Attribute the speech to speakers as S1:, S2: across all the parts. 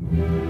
S1: 二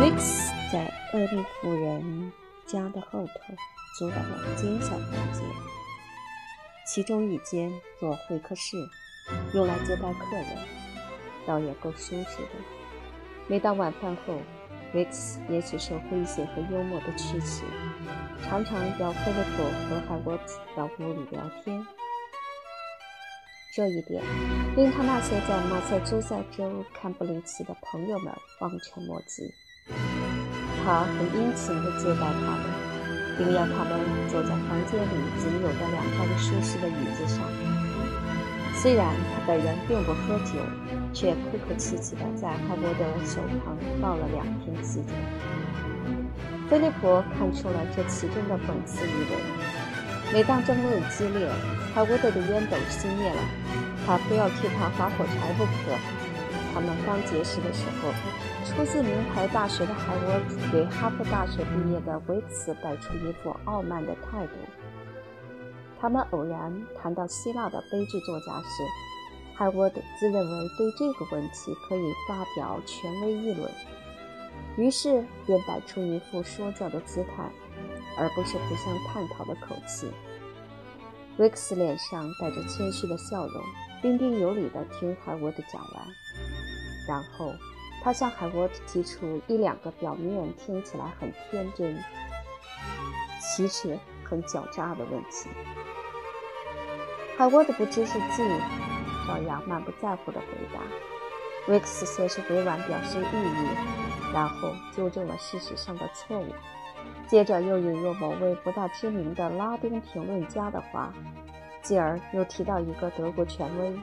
S1: Vix 在厄利夫人家的后头租了两间小房间，其中一间做会客室，用来接待客人，倒也够舒适的。每到晚饭后，Vix 也许受诙谐和幽默的驱使，常常邀菲利普和海沃兹到屋里聊天。这一点令他那些在马萨诸塞州看布里奇的朋友们望尘莫及。他很殷勤地接待他们，并要他们坐在房间里仅有的两张舒适的椅子上。虽然他本人并不喝酒，却客客气气地在哈伯德手旁倒了两瓶啤酒。菲利普看出了这其中的讽刺意味。每当争论激烈，海沃德的烟斗熄灭了，他非要替他划火柴不可。他们刚结识的时候，出自名牌大学的海沃德对哈佛大学毕业的维茨摆出一副傲慢的态度。他们偶然谈到希腊的悲剧作家时，海沃德自认为对这个问题可以发表权威议论，于是便摆出一副说教的姿态。而不是互相探讨的口气。维克斯脸上带着谦虚的笑容，彬彬有礼地听海沃德讲完，然后他向海沃提出一两个表面听起来很天真，其实很狡诈的问题。海沃德不知是进，照样满不在乎地回答。威克斯先是委婉表示异议，然后纠正了事实上的错误。接着又引用某位不大知名的拉丁评论家的话，继而又提到一个德国权威。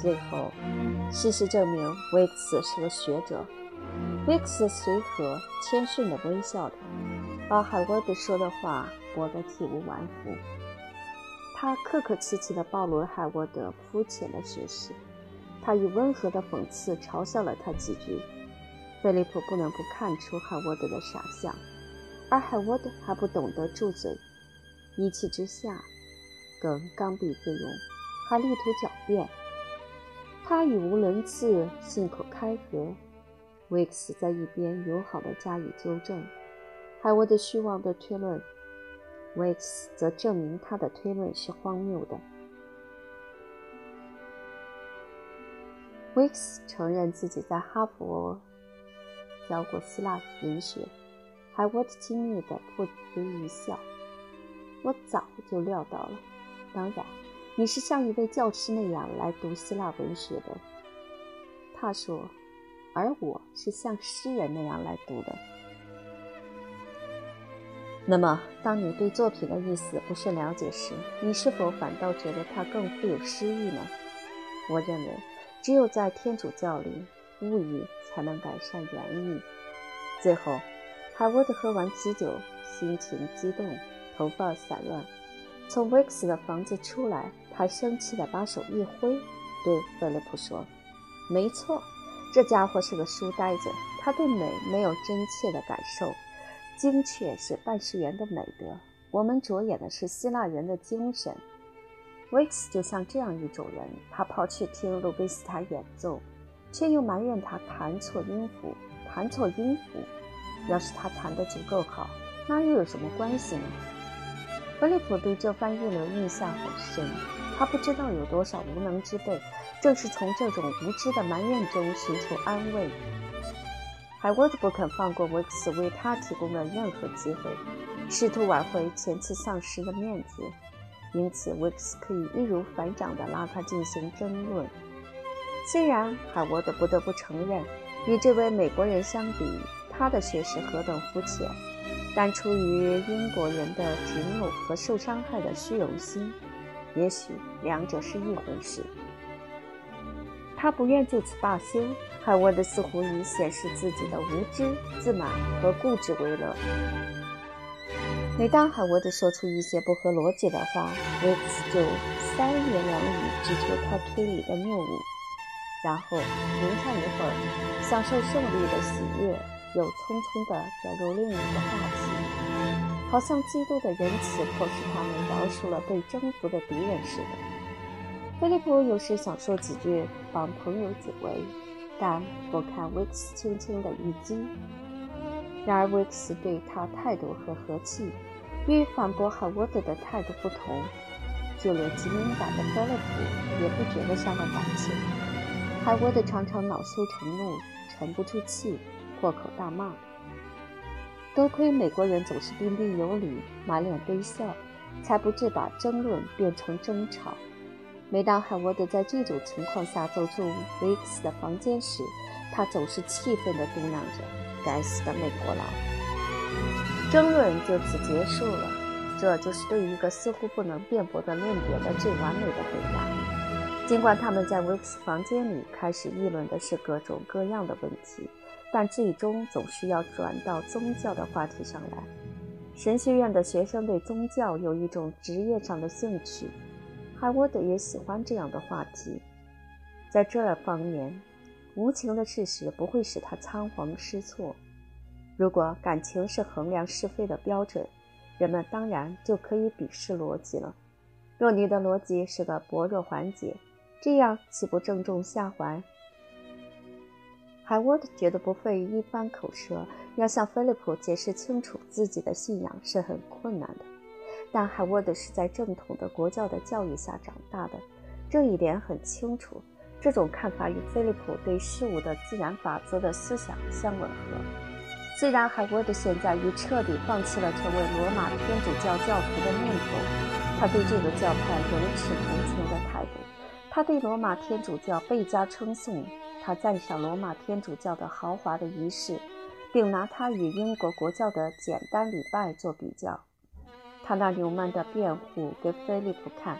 S1: 最后，事实证明，维克斯是个学者。维克斯随和谦逊地微笑着，把海沃德说的话驳得体无完肤。他客客气气地暴露了海沃德肤浅的事实，他以温和的讽刺嘲笑了他几句。菲利普不能不看出海沃德的傻相。而海沃德还不懂得住嘴，一气之下，更刚愎自用，还力图狡辩。他语无伦次，信口开河。维克斯在一边友好地加以纠正海沃德虚妄的推论，维克斯则证明他的推论是荒谬的。维克斯承认自己在哈佛教过希腊文学。海沃特亲密地噗嗤一笑：“我早就料到了。当然，你是像一位教师那样来读希腊文学的。”他说：“而我是像诗人那样来读的。”那么，当你对作品的意思不甚了解时，你是否反倒觉得它更富有诗意呢？我认为，只有在天主教里，物意才能改善原意。最后。海沃德喝完啤酒，心情激动，头发散乱，从维克斯的房子出来。他生气地把手一挥，对菲利普说：“没错，这家伙是个书呆子。他对美没有真切的感受。精确是办事员的美德。我们着眼的是希腊人的精神。维克斯就像这样一种人。他跑去听路贝斯塔演奏，却又埋怨他弹错音符，弹错音符。”要是他弹得足够好，那又有什么关系呢？弗利普对这番议论印象很深。他不知道有多少无能之辈，正是从这种无知的埋怨中寻求安慰。海沃德不肯放过维克斯为他提供的任何机会，试图挽回前次丧失的面子，因此维克斯可以易如反掌地拉他进行争论。虽然海沃德不得不承认，与这位美国人相比，他的学识何等肤浅，但出于英国人的执拗和受伤害的虚荣心，也许两者是一回事。他不愿就此罢休。海沃德似乎以显示自己的无知、自满和固执为乐。每当海沃德说出一些不合逻辑的话，维克斯就三言两语指出他推理的谬误，然后停下一会儿，享受胜利的喜悦，又匆匆地转入另一个话题，好像基督的仁慈迫使他们饶恕了被征服的敌人似的。菲利普有时想说几句帮朋友解围，但不看维克斯轻轻的一击。然而维克斯对他态度和和气与反驳海沃德的态度不同，就连极敏感的菲利普也不觉得伤了感情。海沃德常常恼羞成怒，沉不住气，破口大骂。多亏美国人总是彬彬有礼，满脸堆笑，才不致把争论变成争吵。每当海沃德在这种情况下走出维克斯的房间时，他总是气愤地嘟囔着：“该死的美国佬！”争论就此结束了。这就是对一个似乎不能辩驳的论点的最完美的回答。尽管他们在维克斯房间里开始议论的是各种各样的问题，但最终总是要转到宗教的话题上来。神学院的学生对宗教有一种职业上的兴趣。海沃德也喜欢这样的话题，在这方面，无情的事实不会使他仓皇失措。如果感情是衡量是非的标准，人们当然就可以鄙视逻辑了。若你的逻辑是个薄弱环节，这样岂不正中下怀？海沃德觉得不费一番口舌，要向菲利普解释清楚自己的信仰是很困难的。但海沃德是在正统的国教的教育下长大的，这一点很清楚。这种看法与菲利普对事物的自然法则的思想相吻合。虽然海沃德现在已彻底放弃了成为罗马天主教教徒的念头，他对这个教派有持同情的态度。他对罗马天主教倍加称颂，他赞赏罗马天主教的豪华的仪式，并拿它与英国国教的简单礼拜做比较。他那纽曼的辩护给菲利普看，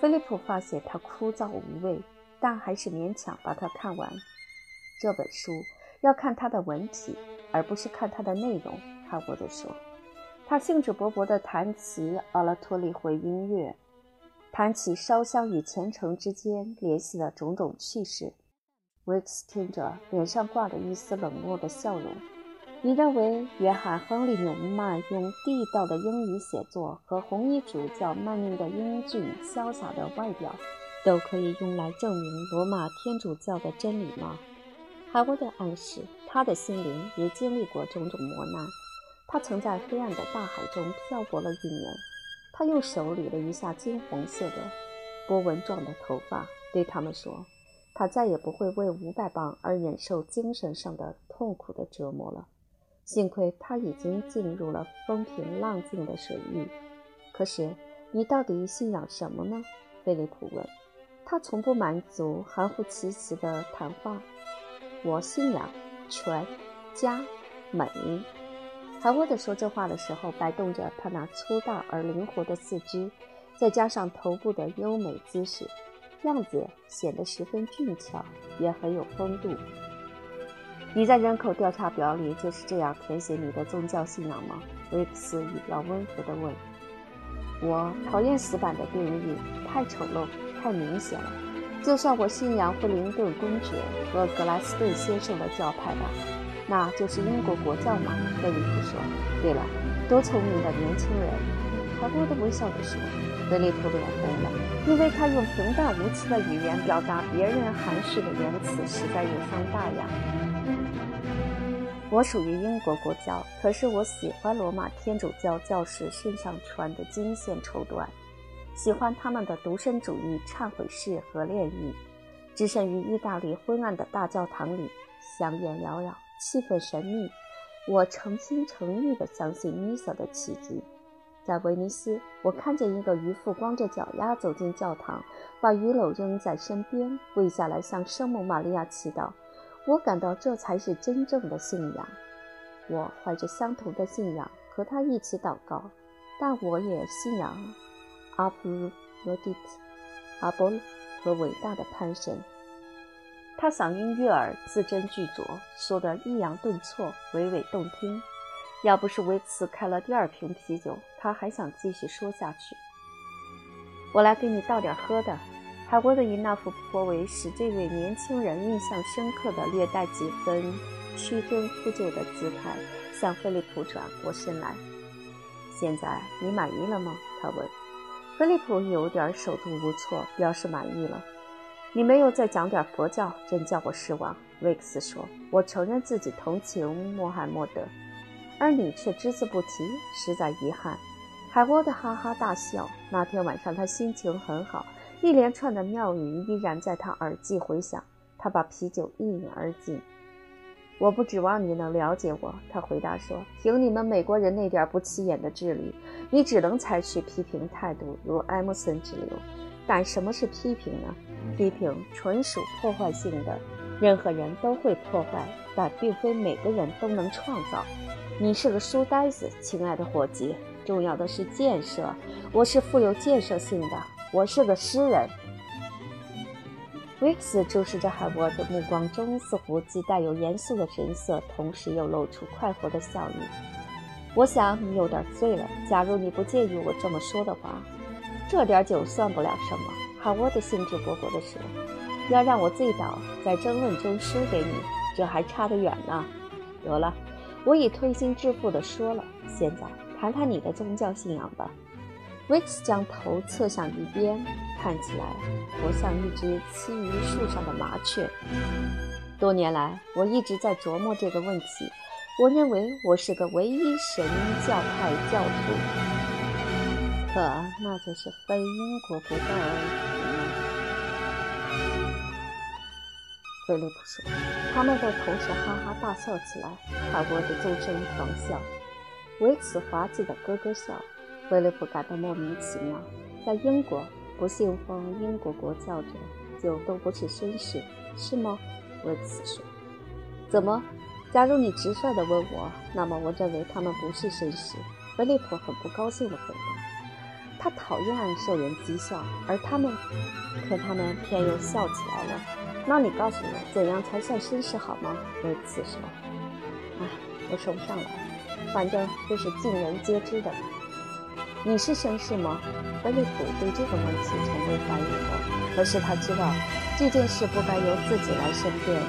S1: 菲利普发现他枯燥无味，但还是勉强把它看完。这本书要看它的文体，而不是看它的内容。哈沃德说，他兴致勃勃地谈起阿拉托利会音乐，谈起烧香与虔诚之间联系的种种趣事。维克斯听着，脸上挂着一丝冷漠的笑容。你认为约翰·亨利·纽曼用地道的英语写作和红衣主教曼宁的英俊潇洒的外表，都可以用来证明罗马天主教的真理吗？海沃德暗示他的心灵也经历过种种磨难。他曾在黑暗的大海中漂泊了一年。他用手理了一下金黄色的波纹状的头发，对他们说：“他再也不会为五百磅而忍受精神上的痛苦的折磨了。”幸亏他已经进入了风平浪静的水域。可是，你到底信仰什么呢？菲利普问。他从不满足含糊其辞的谈话。我信仰权、家、美。海沃德说这话的时候，摆动着他那粗大而灵活的四肢，再加上头部的优美姿势，样子显得十分俊俏，也很有风度。你在人口调查表里就是这样填写你的宗教信仰吗？维克斯语调温和地问。我讨厌死板的定义，太丑陋，太明显了。就算我信仰布林顿公爵和格莱斯顿先生的教派吧，那就是英国国教嘛。菲利普说。对了，多聪明的年轻人！海波德微笑着说。菲利普脸红了，因为他用平淡无奇的语言表达别人含蓄的言辞，实在有伤大雅。我属于英国国教，可是我喜欢罗马天主教教士身上穿的金线绸缎，喜欢他们的独身主义忏悔式和炼狱，置身于意大利昏暗的大教堂里，香烟缭绕，气氛神秘。我诚心诚意地相信弥撒的奇迹。在威尼斯，我看见一个渔夫光着脚丫走进教堂，把鱼篓扔在身边，跪下来向圣母玛利亚祈祷。我感到这才是真正的信仰。我怀着相同的信仰和他一起祷告，但我也信仰阿普罗蒂特、阿波罗和伟大的潘神。他嗓音悦耳，字斟句酌，说得抑扬顿挫，娓娓动听。要不是维茨开了第二瓶啤酒，他还想继续说下去。我来给你倒点喝的。海沃德以那副颇为使这位年轻人印象深刻的、略带几分屈尊复就的姿态，向菲利普转过身来。现在你满意了吗？他问。菲利普有点手足无措，表示满意了。你没有再讲点佛教，真叫我失望。维克斯说：“我承认自己同情穆罕默德。”而你却只字不提，实在遗憾。海沃德哈哈大笑。那天晚上他心情很好，一连串的妙语依然在他耳际回响。他把啤酒一饮而尽。我不指望你能了解我，他回答说。凭你们美国人那点不起眼的智力，你只能采取批评态度，如埃默森之流。但什么是批评呢？批评纯属破坏性的，任何人都会破坏，但并非每个人都能创造。你是个书呆子，亲爱的伙计。重要的是建设。我是富有建设性的。我是个诗人。维克斯注视着海沃的目光中，似乎既带有严肃的神色，同时又露出快活的笑意。我想你有点醉了。假如你不介意我这么说的话，这点酒算不了什么。海沃德兴致勃勃地说：“要让我醉倒，在争论中输给你，这还差得远呢。”得了。我已推心置腹地说了，现在谈谈你的宗教信仰吧。维克斯将头侧向一边，看起来活像一只栖于树上的麻雀。多年来，我一直在琢磨这个问题。我认为我是个唯一神教派教徒，可那就是非英国不道而菲利普说：“他们都同时哈哈大笑起来。”海沃德纵声狂笑，维茨滑稽的咯咯笑。菲利普感到莫名其妙。在英国，不信奉英国国教者就都不是绅士，是吗？维茨说：“怎么？假如你直率地问我，那么我认为他们不是绅士。”菲利普很不高兴地回答：“他讨厌受人讥笑，而他们，可他们偏又笑起来了。”那你告诉我，怎样才算绅士好吗？维茨说：“哎，我说不上来，反正这是尽人皆知的。你是绅士吗？”菲利普对这个问题从未怀疑过，可是他知道这件事不该由自己来申辩。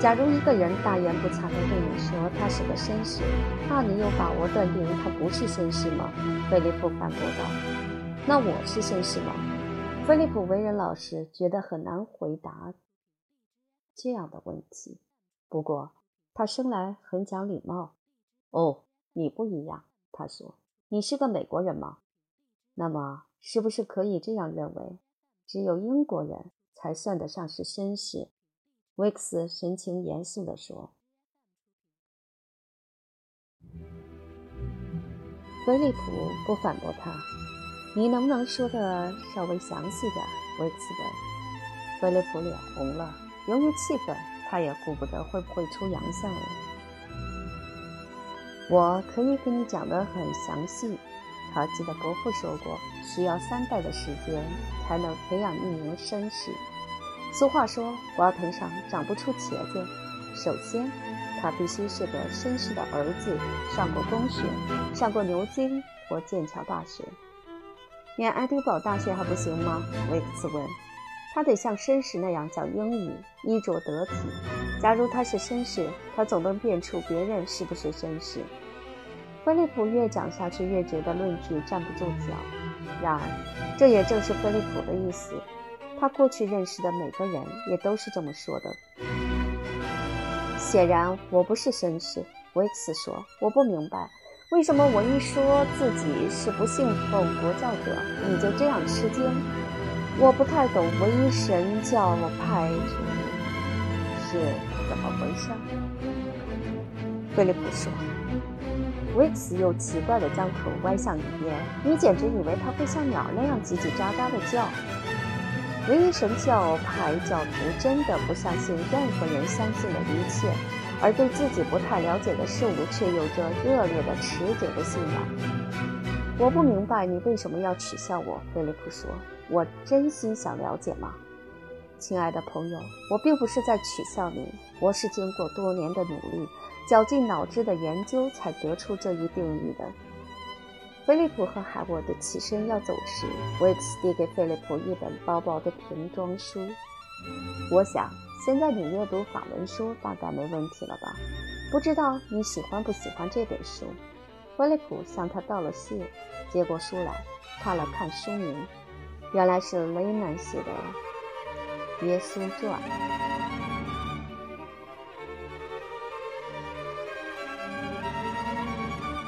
S1: 假如一个人大言不惭地对你说他是个绅士，那你有把握断定他不是绅士吗？菲利普反驳道：“那我是绅士吗？”菲利普为人老实，觉得很难回答。这样的问题，不过他生来很讲礼貌。哦，你不一样，他说：“你是个美国人吗？那么是不是可以这样认为，只有英国人才算得上是绅士？”威克斯神情严肃地说。菲利普不反驳他：“你能不能说的稍微详细点？”威克斯问。菲利普脸红了。由于气愤，他也顾不得会不会出洋相了。我可以给你讲得很详细。他记得伯父说过，需要三代的时间才能培养一名绅士。俗话说，瓜藤上长不出茄子。首先，他必须是个绅士的儿子，上过中学，上过牛津或剑桥大学。念爱丁堡大学还不行吗？维克斯问。他得像绅士那样讲英语，衣着得体。假如他是绅士，他总能辨出别人是不是绅士。菲利普越讲下去，越觉得论据站不住脚。然而，这也正是菲利普的意思。他过去认识的每个人也都是这么说的。显然，我不是绅士，维克斯说。我不明白，为什么我一说自己是不信奉国教者，你就这样吃惊。我不太懂唯一神教派是怎么回事。菲利普说。维克斯又奇怪地将头歪向一边。你简直以为他会像鸟那样叽叽喳喳地叫。唯一神教派教徒真的不相信任何人相信的一切，而对自己不太了解的事物却有着热烈的、持久的信仰。我不明白你为什么要取笑我，菲利普说。我真心想了解吗？亲爱的朋友，我并不是在取笑你，我是经过多年的努力、绞尽脑汁的研究才得出这一定义的。菲利普和海沃德起身要走时，维克斯递给菲利普一本薄薄的瓶装书。我想，现在你阅读法文书大概没问题了吧？不知道你喜欢不喜欢这本书？菲利普向他道了谢，接过书来看了看书名，原来是雷曼写的。耶稣传。